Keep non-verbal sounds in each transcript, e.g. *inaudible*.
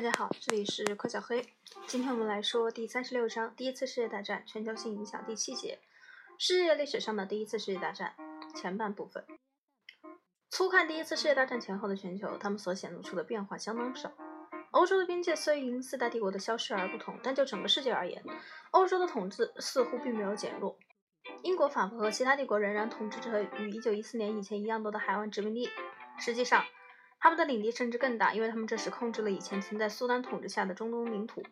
大家好，这里是柯小黑。今天我们来说第三十六章：第一次世界大战全球性影响第七节，世界历史上的第一次世界大战前半部分。粗看第一次世界大战前后的全球，他们所显露出的变化相当少。欧洲的边界虽因四大帝国的消失而不同，但就整个世界而言，欧洲的统治似乎并没有减弱。英国、法国和其他帝国仍然统治着与一九一四年以前一样多的海湾殖民地。实际上，他们的领地甚至更大，因为他们这时控制了以前曾在苏丹统治下的中东领土。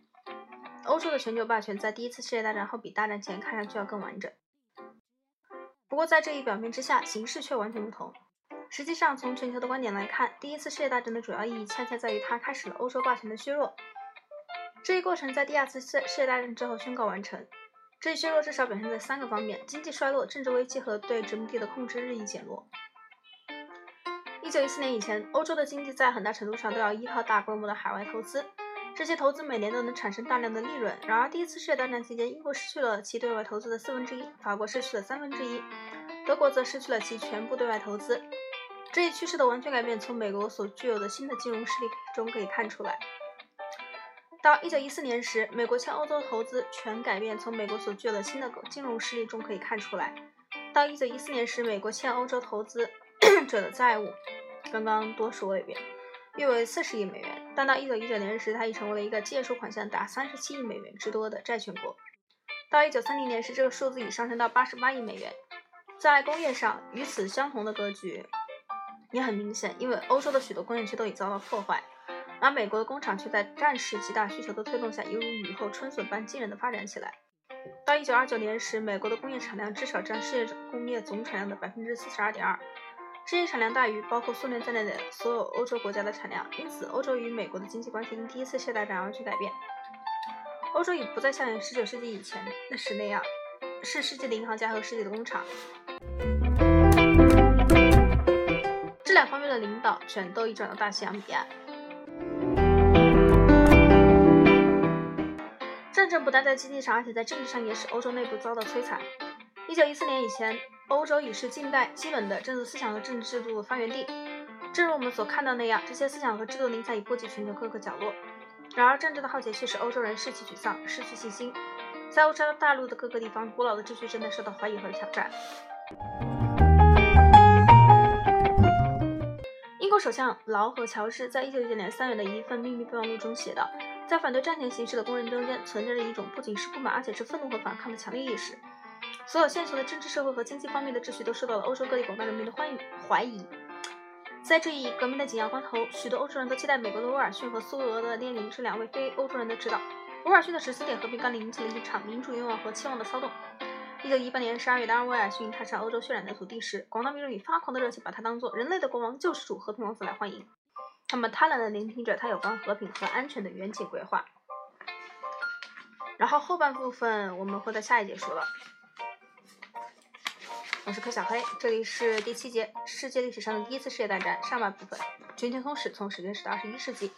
欧洲的全球霸权在第一次世界大战后比大战前看上去要更完整。不过，在这一表面之下，形势却完全不同。实际上，从全球的观点来看，第一次世界大战的主要意义恰恰在于它开始了欧洲霸权的削弱。这一过程在第二次世世界大战之后宣告完成。这一削弱至少表现在三个方面：经济衰落、政治危机和对殖民地的控制日益减弱。一九一四年以前，欧洲的经济在很大程度上都要依靠大规模的海外投资，这些投资每年都能产生大量的利润。然而，第一次世界大战期间，英国失去了其对外投资的四分之一，法国失去了三分之一，德国则失去了其全部对外投资。这一趋势的完全改变，从美国所具有的新的金融实力中可以看出来。到一九一四年时，美国向欧洲投资全改变，从美国所具有的新的金融实力中可以看出来。到一九一四年时，美国欠欧洲投资 *coughs* 者的债务。刚刚多说了一遍，约为四十亿美元。但到一九一九年时，它已成为了一个借出款项达三十七亿美元之多的债权国。到一九三零年时，这个数字已上升到八十八亿美元。在工业上，与此相同的格局也很明显，因为欧洲的许多工业区都已遭到破坏，而美国的工厂却在战时极大需求的推动下，犹如雨后春笋般惊人的发展起来。到一九二九年时，美国的工业产量至少占世界工业总产量的百分之四十二点二。世界产量大于包括苏联在内的所有欧洲国家的产量，因此欧洲与美国的经济关系因第一次世界大战而去改变。欧洲已不再像19世纪以前那时那样，是世界的银行家和世界的工厂。这两方面的领导全都已转到大西洋彼岸。战争不但在经济上，而且在政治上也使欧洲内部遭到摧残。1914年以前。欧洲已是近代基本的政治思想和政治制度的发源地。正如我们所看到那样，这些思想和制度理想已波及全球各个角落。然而，政治的浩劫却使欧洲人士气沮丧，失去信心。在欧洲大陆的各个地方，古老的秩序正在受到怀疑和挑战。英国首相劳和乔治在1919年3月的一份秘密备忘录中写道：“在反对战前形势的工人中间，存在着一种不仅是不满，而且是愤怒和反抗的强烈意识。”所有现存的政治、社会和经济方面的秩序都受到了欧洲各地广大人民的欢迎怀疑。在这一革命的紧要关头，许多欧洲人都期待美国的威尔逊和苏俄的列宁这两位非欧洲人的指导。威尔逊的十四点和平纲领引起了一场民主愿望和期望的骚动。一九一八年十二月，当威尔逊踏上欧洲血染的土地时，广大民众以发狂的热情把他当作人类的国王、救世主、和平王子来欢迎。他们贪婪地聆听着他有关和平和安全的远景规划。然后后半部分我们会在下一节说了。我是柯小黑，这里是第七节世界历史上的第一次世界大战上半部分，全球通史从十九世纪到二十一世纪。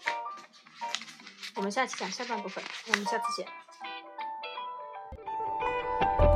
我们下期讲下半部分，我们下次见。